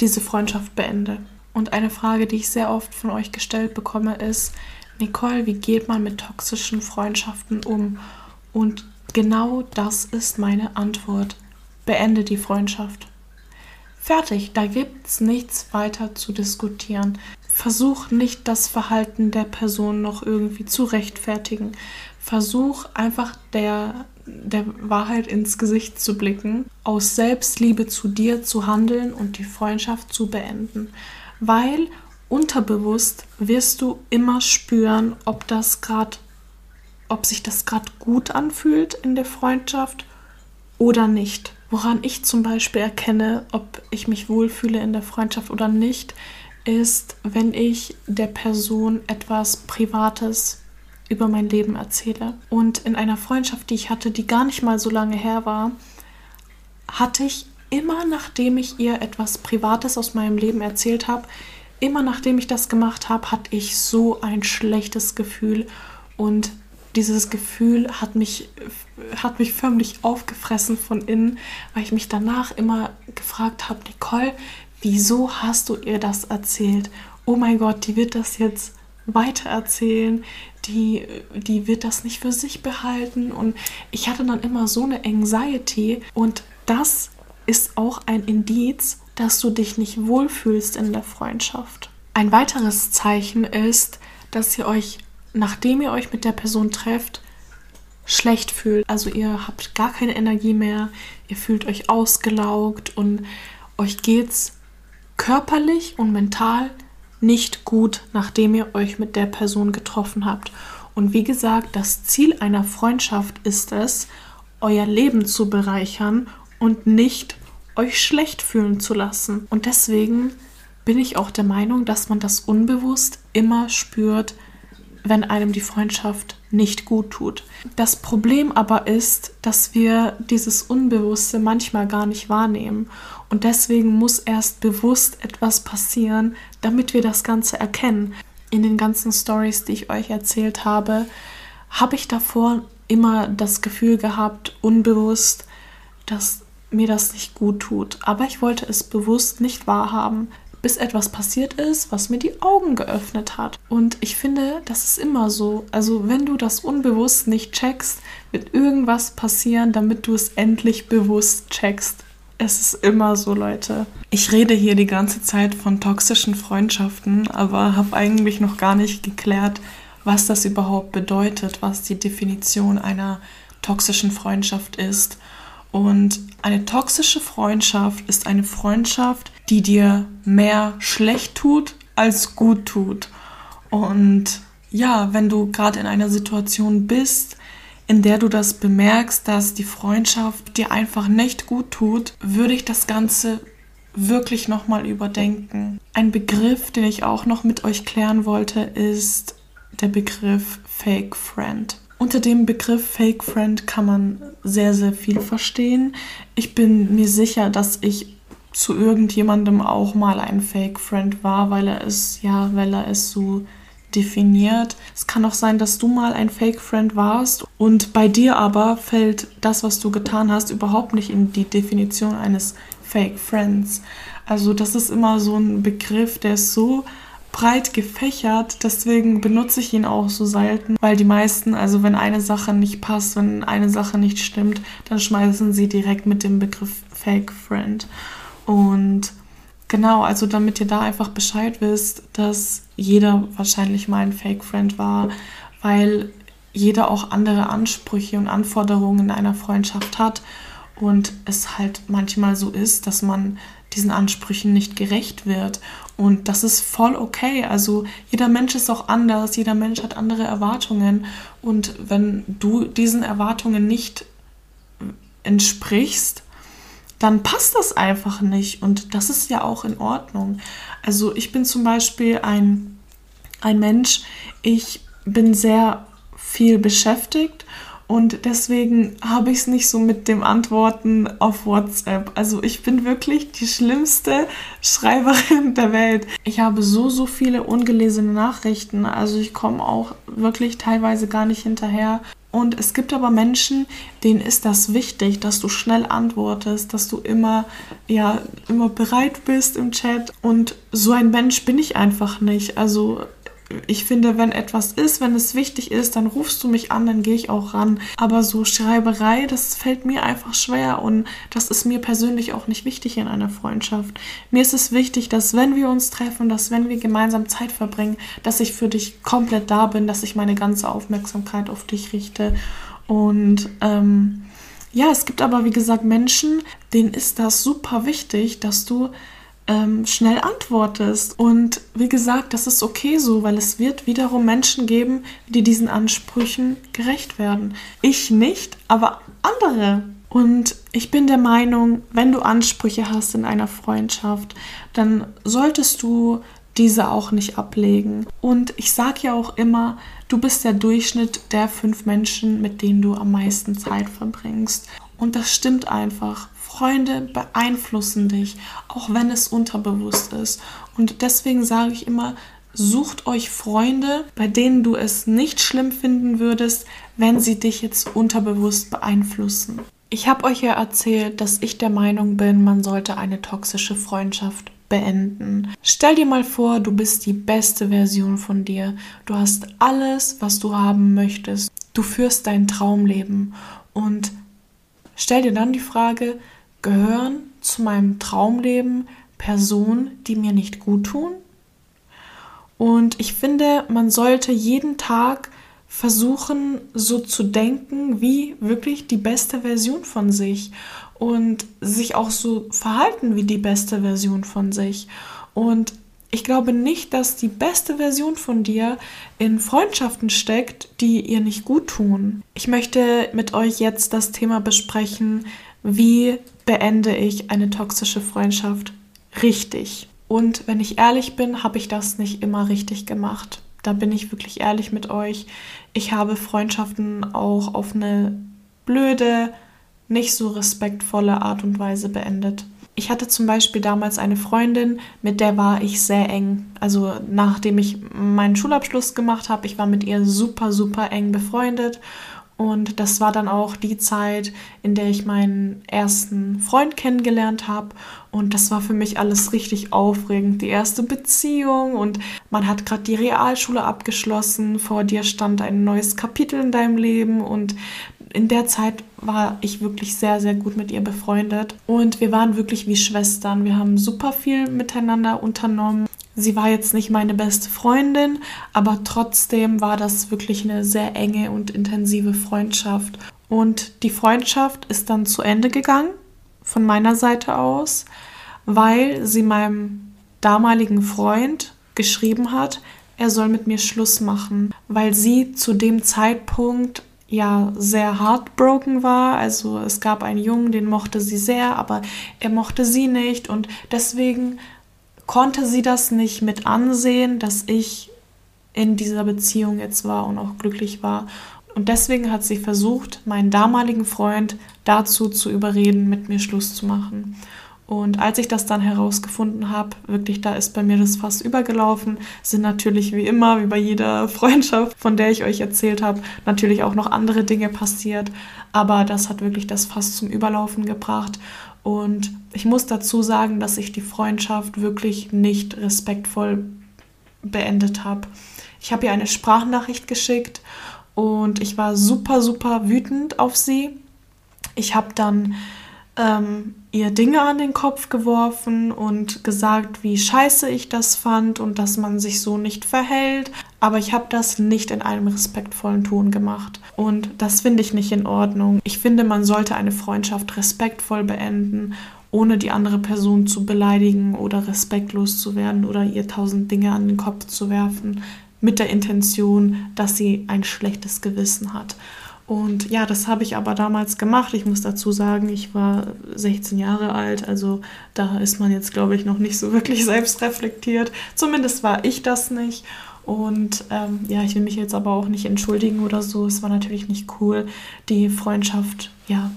diese Freundschaft beende. Und eine Frage, die ich sehr oft von euch gestellt bekomme, ist, Nicole, wie geht man mit toxischen Freundschaften um? Und genau das ist meine Antwort. Beende die Freundschaft. Fertig, da gibt es nichts weiter zu diskutieren. Versuch nicht das Verhalten der Person noch irgendwie zu rechtfertigen. Versuch einfach der, der Wahrheit ins Gesicht zu blicken, aus Selbstliebe zu dir zu handeln und die Freundschaft zu beenden weil unterbewusst wirst du immer spüren, ob das gerade, ob sich das gerade gut anfühlt in der Freundschaft oder nicht. Woran ich zum Beispiel erkenne, ob ich mich wohlfühle in der Freundschaft oder nicht, ist, wenn ich der Person etwas Privates über mein Leben erzähle. Und in einer Freundschaft, die ich hatte, die gar nicht mal so lange her war, hatte ich immer nachdem ich ihr etwas Privates aus meinem Leben erzählt habe, immer nachdem ich das gemacht habe, hatte ich so ein schlechtes Gefühl und dieses Gefühl hat mich, hat mich förmlich aufgefressen von innen, weil ich mich danach immer gefragt habe, Nicole, wieso hast du ihr das erzählt? Oh mein Gott, die wird das jetzt weitererzählen, die, die wird das nicht für sich behalten. Und ich hatte dann immer so eine Anxiety und das ist auch ein Indiz, dass du dich nicht wohlfühlst in der Freundschaft. Ein weiteres Zeichen ist, dass ihr euch, nachdem ihr euch mit der Person trefft, schlecht fühlt. Also ihr habt gar keine Energie mehr, ihr fühlt euch ausgelaugt und euch geht's körperlich und mental nicht gut, nachdem ihr euch mit der Person getroffen habt. Und wie gesagt, das Ziel einer Freundschaft ist es, euer Leben zu bereichern und nicht euch schlecht fühlen zu lassen. Und deswegen bin ich auch der Meinung, dass man das unbewusst immer spürt, wenn einem die Freundschaft nicht gut tut. Das Problem aber ist, dass wir dieses Unbewusste manchmal gar nicht wahrnehmen. Und deswegen muss erst bewusst etwas passieren, damit wir das Ganze erkennen. In den ganzen Stories, die ich euch erzählt habe, habe ich davor immer das Gefühl gehabt, unbewusst, dass mir das nicht gut tut. Aber ich wollte es bewusst nicht wahrhaben, bis etwas passiert ist, was mir die Augen geöffnet hat. Und ich finde, das ist immer so. Also wenn du das unbewusst nicht checkst, wird irgendwas passieren, damit du es endlich bewusst checkst. Es ist immer so, Leute. Ich rede hier die ganze Zeit von toxischen Freundschaften, aber habe eigentlich noch gar nicht geklärt, was das überhaupt bedeutet, was die Definition einer toxischen Freundschaft ist. Und eine toxische Freundschaft ist eine Freundschaft, die dir mehr schlecht tut als gut tut. Und ja, wenn du gerade in einer Situation bist, in der du das bemerkst, dass die Freundschaft dir einfach nicht gut tut, würde ich das Ganze wirklich nochmal überdenken. Ein Begriff, den ich auch noch mit euch klären wollte, ist der Begriff Fake Friend. Unter dem Begriff Fake Friend kann man sehr, sehr viel verstehen. Ich bin mir sicher, dass ich zu irgendjemandem auch mal ein Fake Friend war, weil er es, ja, weil er es so definiert. Es kann auch sein, dass du mal ein Fake Friend warst und bei dir aber fällt das, was du getan hast, überhaupt nicht in die Definition eines Fake Friends. Also das ist immer so ein Begriff, der ist so breit gefächert, deswegen benutze ich ihn auch so selten, weil die meisten, also wenn eine Sache nicht passt, wenn eine Sache nicht stimmt, dann schmeißen sie direkt mit dem Begriff Fake Friend. Und genau, also damit ihr da einfach Bescheid wisst, dass jeder wahrscheinlich mal ein Fake Friend war, weil jeder auch andere Ansprüche und Anforderungen in einer Freundschaft hat und es halt manchmal so ist, dass man diesen Ansprüchen nicht gerecht wird. Und das ist voll okay. Also jeder Mensch ist auch anders, jeder Mensch hat andere Erwartungen. Und wenn du diesen Erwartungen nicht entsprichst, dann passt das einfach nicht. Und das ist ja auch in Ordnung. Also ich bin zum Beispiel ein, ein Mensch, ich bin sehr viel beschäftigt und deswegen habe ich es nicht so mit dem Antworten auf WhatsApp. Also ich bin wirklich die schlimmste Schreiberin der Welt. Ich habe so, so viele ungelesene Nachrichten. Also ich komme auch wirklich teilweise gar nicht hinterher. Und es gibt aber Menschen, denen ist das wichtig, dass du schnell antwortest, dass du immer, ja, immer bereit bist im Chat. Und so ein Mensch bin ich einfach nicht. Also ich finde, wenn etwas ist, wenn es wichtig ist, dann rufst du mich an, dann gehe ich auch ran. Aber so Schreiberei, das fällt mir einfach schwer und das ist mir persönlich auch nicht wichtig in einer Freundschaft. Mir ist es wichtig, dass wenn wir uns treffen, dass wenn wir gemeinsam Zeit verbringen, dass ich für dich komplett da bin, dass ich meine ganze Aufmerksamkeit auf dich richte und ähm, ja, es gibt aber, wie gesagt, Menschen, denen ist das super wichtig, dass du ähm, schnell antwortest. Und wie gesagt, das ist okay so, weil es wird wiederum Menschen geben, die diesen Ansprüchen gerecht werden. Ich nicht, aber andere. Und ich bin der Meinung, wenn du Ansprüche hast in einer Freundschaft, dann solltest du diese auch nicht ablegen. Und ich sage ja auch immer, du bist der Durchschnitt der fünf Menschen, mit denen du am meisten Zeit verbringst. Und das stimmt einfach. Freunde beeinflussen dich, auch wenn es unterbewusst ist. Und deswegen sage ich immer, sucht euch Freunde, bei denen du es nicht schlimm finden würdest, wenn sie dich jetzt unterbewusst beeinflussen. Ich habe euch ja erzählt, dass ich der Meinung bin, man sollte eine toxische Freundschaft beenden. Stell dir mal vor, du bist die beste Version von dir. Du hast alles, was du haben möchtest. Du führst dein Traumleben. Und stell dir dann die Frage, gehören zu meinem Traumleben Personen, die mir nicht gut tun? Und ich finde, man sollte jeden Tag versuchen, so zu denken, wie wirklich die beste Version von sich und sich auch so verhalten wie die beste Version von sich. Und ich glaube nicht, dass die beste Version von dir in Freundschaften steckt, die ihr nicht gut tun. Ich möchte mit euch jetzt das Thema besprechen, wie beende ich eine toxische Freundschaft richtig. Und wenn ich ehrlich bin, habe ich das nicht immer richtig gemacht. Da bin ich wirklich ehrlich mit euch. Ich habe Freundschaften auch auf eine blöde, nicht so respektvolle Art und Weise beendet. Ich hatte zum Beispiel damals eine Freundin, mit der war ich sehr eng. Also nachdem ich meinen Schulabschluss gemacht habe, ich war mit ihr super, super eng befreundet und das war dann auch die Zeit, in der ich meinen ersten Freund kennengelernt habe. Und das war für mich alles richtig aufregend. Die erste Beziehung und man hat gerade die Realschule abgeschlossen. Vor dir stand ein neues Kapitel in deinem Leben. Und in der Zeit war ich wirklich sehr, sehr gut mit ihr befreundet. Und wir waren wirklich wie Schwestern. Wir haben super viel miteinander unternommen. Sie war jetzt nicht meine beste Freundin, aber trotzdem war das wirklich eine sehr enge und intensive Freundschaft. Und die Freundschaft ist dann zu Ende gegangen, von meiner Seite aus, weil sie meinem damaligen Freund geschrieben hat, er soll mit mir Schluss machen, weil sie zu dem Zeitpunkt ja sehr heartbroken war. Also es gab einen Jungen, den mochte sie sehr, aber er mochte sie nicht und deswegen konnte sie das nicht mit ansehen, dass ich in dieser Beziehung jetzt war und auch glücklich war. Und deswegen hat sie versucht, meinen damaligen Freund dazu zu überreden, mit mir Schluss zu machen. Und als ich das dann herausgefunden habe, wirklich, da ist bei mir das Fass übergelaufen, sind natürlich wie immer, wie bei jeder Freundschaft, von der ich euch erzählt habe, natürlich auch noch andere Dinge passiert. Aber das hat wirklich das Fass zum Überlaufen gebracht. Und ich muss dazu sagen, dass ich die Freundschaft wirklich nicht respektvoll beendet habe. Ich habe ihr eine Sprachnachricht geschickt und ich war super, super wütend auf sie. Ich habe dann ähm, ihr Dinge an den Kopf geworfen und gesagt, wie scheiße ich das fand und dass man sich so nicht verhält. Aber ich habe das nicht in einem respektvollen Ton gemacht. Und das finde ich nicht in Ordnung. Ich finde, man sollte eine Freundschaft respektvoll beenden, ohne die andere Person zu beleidigen oder respektlos zu werden oder ihr tausend Dinge an den Kopf zu werfen, mit der Intention, dass sie ein schlechtes Gewissen hat. Und ja, das habe ich aber damals gemacht. Ich muss dazu sagen, ich war 16 Jahre alt, also da ist man jetzt, glaube ich, noch nicht so wirklich selbst reflektiert. Zumindest war ich das nicht. Und ähm, ja, ich will mich jetzt aber auch nicht entschuldigen oder so. Es war natürlich nicht cool, die Freundschaft ja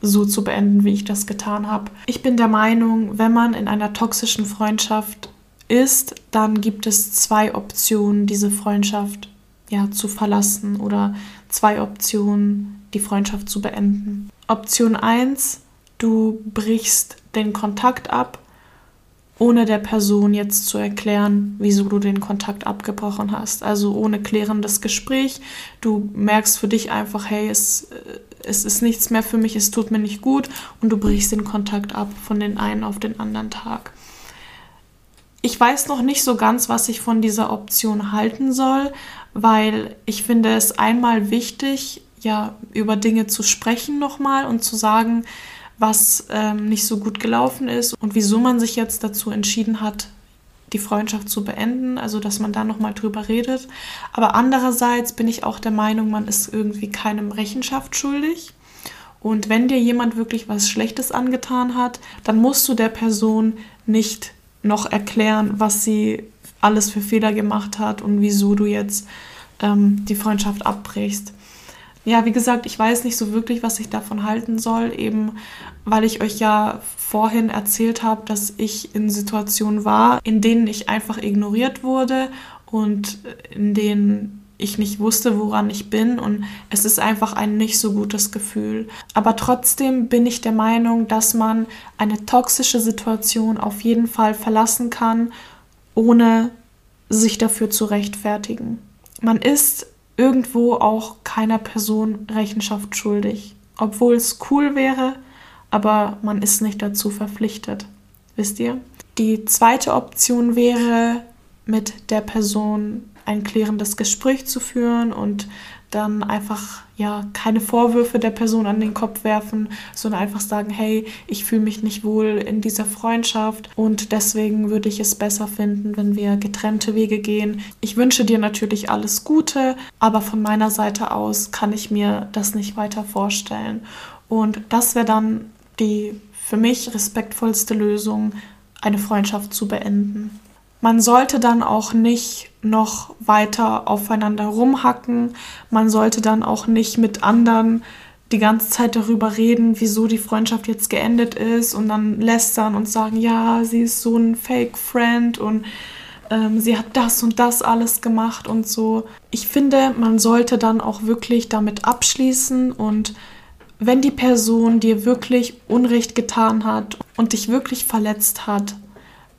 so zu beenden, wie ich das getan habe. Ich bin der Meinung, wenn man in einer toxischen Freundschaft ist, dann gibt es zwei Optionen, diese Freundschaft ja zu verlassen oder zwei Optionen, die Freundschaft zu beenden. Option 1, du brichst den Kontakt ab, ohne der Person jetzt zu erklären, wieso du den Kontakt abgebrochen hast. Also ohne klärendes Gespräch. Du merkst für dich einfach, hey, es, es ist nichts mehr für mich, es tut mir nicht gut und du brichst den Kontakt ab von den einen auf den anderen Tag. Ich weiß noch nicht so ganz, was ich von dieser Option halten soll, weil ich finde es einmal wichtig, ja, über Dinge zu sprechen nochmal und zu sagen, was ähm, nicht so gut gelaufen ist und wieso man sich jetzt dazu entschieden hat, die Freundschaft zu beenden, also dass man da nochmal drüber redet. Aber andererseits bin ich auch der Meinung, man ist irgendwie keinem Rechenschaft schuldig. Und wenn dir jemand wirklich was Schlechtes angetan hat, dann musst du der Person nicht noch erklären, was sie alles für Fehler gemacht hat und wieso du jetzt ähm, die Freundschaft abbrichst. Ja, wie gesagt, ich weiß nicht so wirklich, was ich davon halten soll, eben weil ich euch ja vorhin erzählt habe, dass ich in Situationen war, in denen ich einfach ignoriert wurde und in denen ich nicht wusste, woran ich bin und es ist einfach ein nicht so gutes Gefühl. Aber trotzdem bin ich der Meinung, dass man eine toxische Situation auf jeden Fall verlassen kann, ohne sich dafür zu rechtfertigen. Man ist irgendwo auch keiner Person Rechenschaft schuldig, obwohl es cool wäre, aber man ist nicht dazu verpflichtet. Wisst ihr? Die zweite Option wäre, mit der Person ein klärendes Gespräch zu führen und dann einfach ja keine Vorwürfe der Person an den Kopf werfen, sondern einfach sagen, hey, ich fühle mich nicht wohl in dieser Freundschaft und deswegen würde ich es besser finden, wenn wir getrennte Wege gehen. Ich wünsche dir natürlich alles Gute, aber von meiner Seite aus kann ich mir das nicht weiter vorstellen. Und das wäre dann die für mich respektvollste Lösung, eine Freundschaft zu beenden. Man sollte dann auch nicht noch weiter aufeinander rumhacken. Man sollte dann auch nicht mit anderen die ganze Zeit darüber reden, wieso die Freundschaft jetzt geendet ist und dann lästern und sagen, ja, sie ist so ein Fake-Friend und ähm, sie hat das und das alles gemacht und so. Ich finde, man sollte dann auch wirklich damit abschließen und wenn die Person dir wirklich Unrecht getan hat und dich wirklich verletzt hat,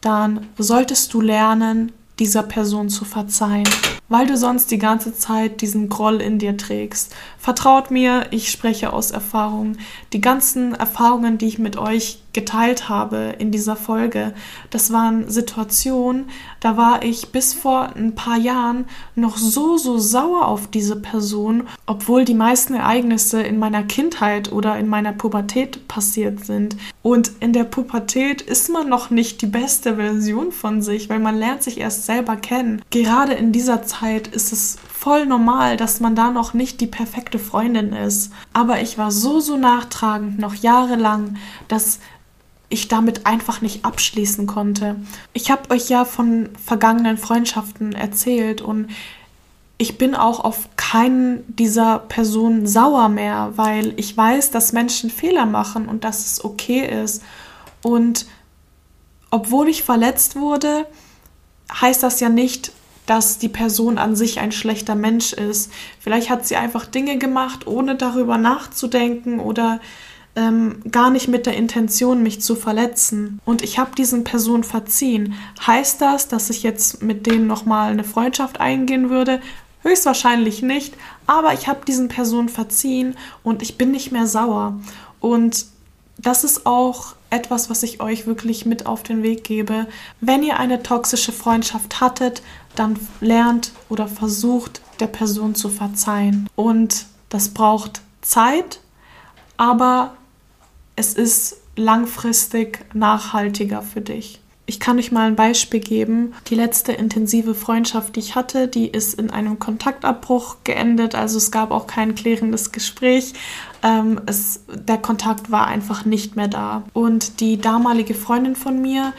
dann solltest du lernen, dieser Person zu verzeihen, weil du sonst die ganze Zeit diesen Groll in dir trägst. Vertraut mir, ich spreche aus Erfahrung. Die ganzen Erfahrungen, die ich mit euch geteilt habe in dieser Folge, das waren Situationen, da war ich bis vor ein paar Jahren noch so, so sauer auf diese Person, obwohl die meisten Ereignisse in meiner Kindheit oder in meiner Pubertät passiert sind. Und in der Pubertät ist man noch nicht die beste Version von sich, weil man lernt sich erst selber kennen. Gerade in dieser Zeit ist es voll normal, dass man da noch nicht die perfekte Freundin ist. Aber ich war so, so nachtragend noch jahrelang, dass ich damit einfach nicht abschließen konnte. Ich habe euch ja von vergangenen Freundschaften erzählt und ich bin auch auf keinen dieser Personen sauer mehr, weil ich weiß, dass Menschen Fehler machen und dass es okay ist. Und obwohl ich verletzt wurde, heißt das ja nicht, dass die Person an sich ein schlechter Mensch ist. Vielleicht hat sie einfach Dinge gemacht, ohne darüber nachzudenken oder ähm, gar nicht mit der Intention, mich zu verletzen. Und ich habe diesen Personen verziehen. Heißt das, dass ich jetzt mit denen nochmal eine Freundschaft eingehen würde? Höchstwahrscheinlich nicht, aber ich habe diesen Personen verziehen und ich bin nicht mehr sauer. Und das ist auch etwas, was ich euch wirklich mit auf den Weg gebe. Wenn ihr eine toxische Freundschaft hattet, dann lernt oder versucht der Person zu verzeihen. Und das braucht Zeit, aber es ist langfristig nachhaltiger für dich. Ich kann euch mal ein Beispiel geben. Die letzte intensive Freundschaft, die ich hatte, die ist in einem Kontaktabbruch geendet. Also es gab auch kein klärendes Gespräch. Ähm, es, der Kontakt war einfach nicht mehr da. Und die damalige Freundin von mir,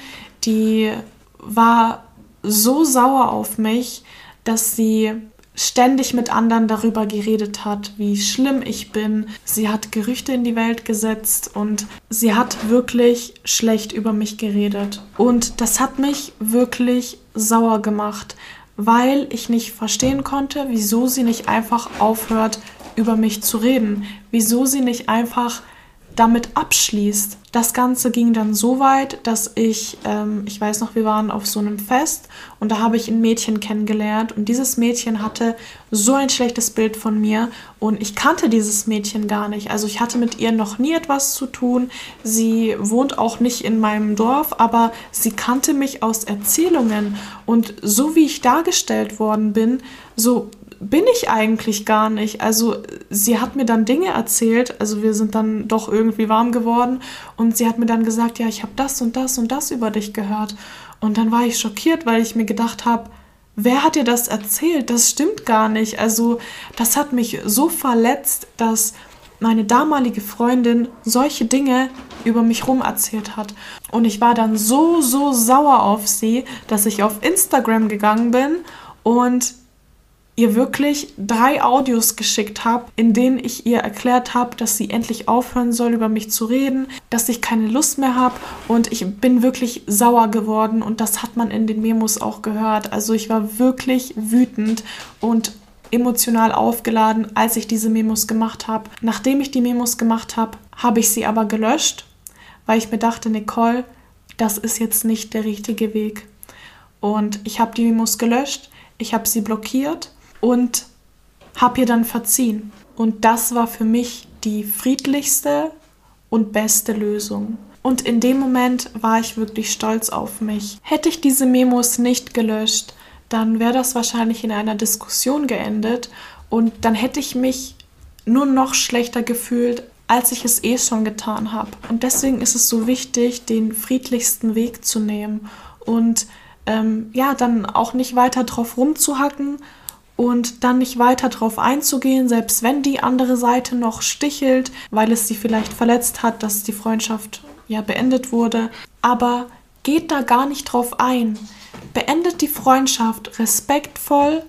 die war so sauer auf mich, dass sie ständig mit anderen darüber geredet hat, wie schlimm ich bin. Sie hat Gerüchte in die Welt gesetzt und sie hat wirklich schlecht über mich geredet. Und das hat mich wirklich sauer gemacht, weil ich nicht verstehen konnte, wieso sie nicht einfach aufhört, über mich zu reden, wieso sie nicht einfach damit abschließt. Das Ganze ging dann so weit, dass ich, ähm, ich weiß noch, wir waren auf so einem Fest und da habe ich ein Mädchen kennengelernt und dieses Mädchen hatte so ein schlechtes Bild von mir und ich kannte dieses Mädchen gar nicht. Also ich hatte mit ihr noch nie etwas zu tun. Sie wohnt auch nicht in meinem Dorf, aber sie kannte mich aus Erzählungen und so wie ich dargestellt worden bin, so bin ich eigentlich gar nicht. Also sie hat mir dann Dinge erzählt, also wir sind dann doch irgendwie warm geworden und sie hat mir dann gesagt, ja, ich habe das und das und das über dich gehört. Und dann war ich schockiert, weil ich mir gedacht habe, wer hat dir das erzählt? Das stimmt gar nicht. Also das hat mich so verletzt, dass meine damalige Freundin solche Dinge über mich rum erzählt hat. Und ich war dann so, so sauer auf sie, dass ich auf Instagram gegangen bin und ihr wirklich drei Audios geschickt habe, in denen ich ihr erklärt habe, dass sie endlich aufhören soll, über mich zu reden, dass ich keine Lust mehr habe und ich bin wirklich sauer geworden und das hat man in den Memos auch gehört. Also ich war wirklich wütend und emotional aufgeladen, als ich diese Memos gemacht habe. Nachdem ich die Memos gemacht habe, habe ich sie aber gelöscht, weil ich mir dachte, Nicole, das ist jetzt nicht der richtige Weg. Und ich habe die Memos gelöscht, ich habe sie blockiert und habe ihr dann verziehen. Und das war für mich die friedlichste und beste Lösung. Und in dem Moment war ich wirklich stolz auf mich. Hätte ich diese Memos nicht gelöscht, dann wäre das wahrscheinlich in einer Diskussion geendet und dann hätte ich mich nur noch schlechter gefühlt, als ich es eh schon getan habe. Und deswegen ist es so wichtig, den friedlichsten Weg zu nehmen und ähm, ja, dann auch nicht weiter drauf rumzuhacken, und dann nicht weiter drauf einzugehen, selbst wenn die andere Seite noch stichelt, weil es sie vielleicht verletzt hat, dass die Freundschaft ja beendet wurde. Aber geht da gar nicht drauf ein. Beendet die Freundschaft respektvoll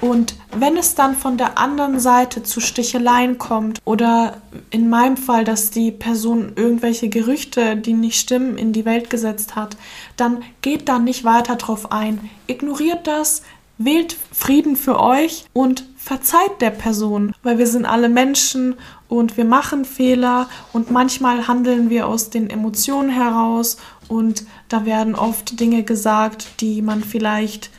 und wenn es dann von der anderen Seite zu Sticheleien kommt oder in meinem Fall, dass die Person irgendwelche Gerüchte, die nicht stimmen, in die Welt gesetzt hat, dann geht da nicht weiter drauf ein. Ignoriert das, Wählt Frieden für euch und verzeiht der Person, weil wir sind alle Menschen und wir machen Fehler und manchmal handeln wir aus den Emotionen heraus und da werden oft Dinge gesagt, die man vielleicht,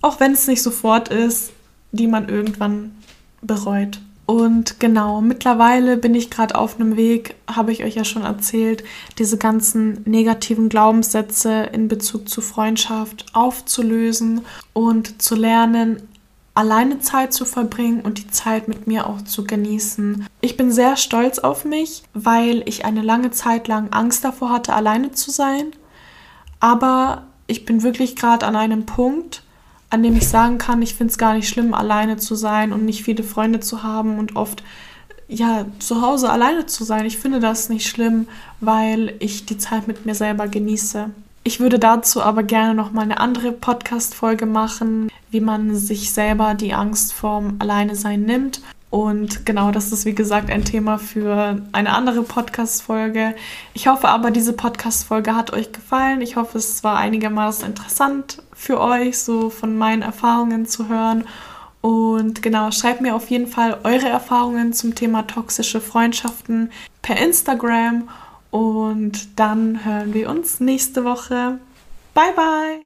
auch wenn es nicht sofort ist, die man irgendwann bereut. Und genau, mittlerweile bin ich gerade auf einem Weg, habe ich euch ja schon erzählt, diese ganzen negativen Glaubenssätze in Bezug zu Freundschaft aufzulösen und zu lernen, alleine Zeit zu verbringen und die Zeit mit mir auch zu genießen. Ich bin sehr stolz auf mich, weil ich eine lange Zeit lang Angst davor hatte, alleine zu sein. Aber ich bin wirklich gerade an einem Punkt, an dem ich sagen kann, ich finde es gar nicht schlimm, alleine zu sein und nicht viele Freunde zu haben und oft ja zu Hause alleine zu sein. Ich finde das nicht schlimm, weil ich die Zeit mit mir selber genieße. Ich würde dazu aber gerne noch mal eine andere Podcast Folge machen, wie man sich selber die Angst vorm Alleine sein nimmt und genau, das ist wie gesagt ein Thema für eine andere Podcast-Folge. Ich hoffe aber, diese Podcast-Folge hat euch gefallen. Ich hoffe, es war einigermaßen interessant für euch, so von meinen Erfahrungen zu hören. Und genau, schreibt mir auf jeden Fall eure Erfahrungen zum Thema toxische Freundschaften per Instagram. Und dann hören wir uns nächste Woche. Bye, bye!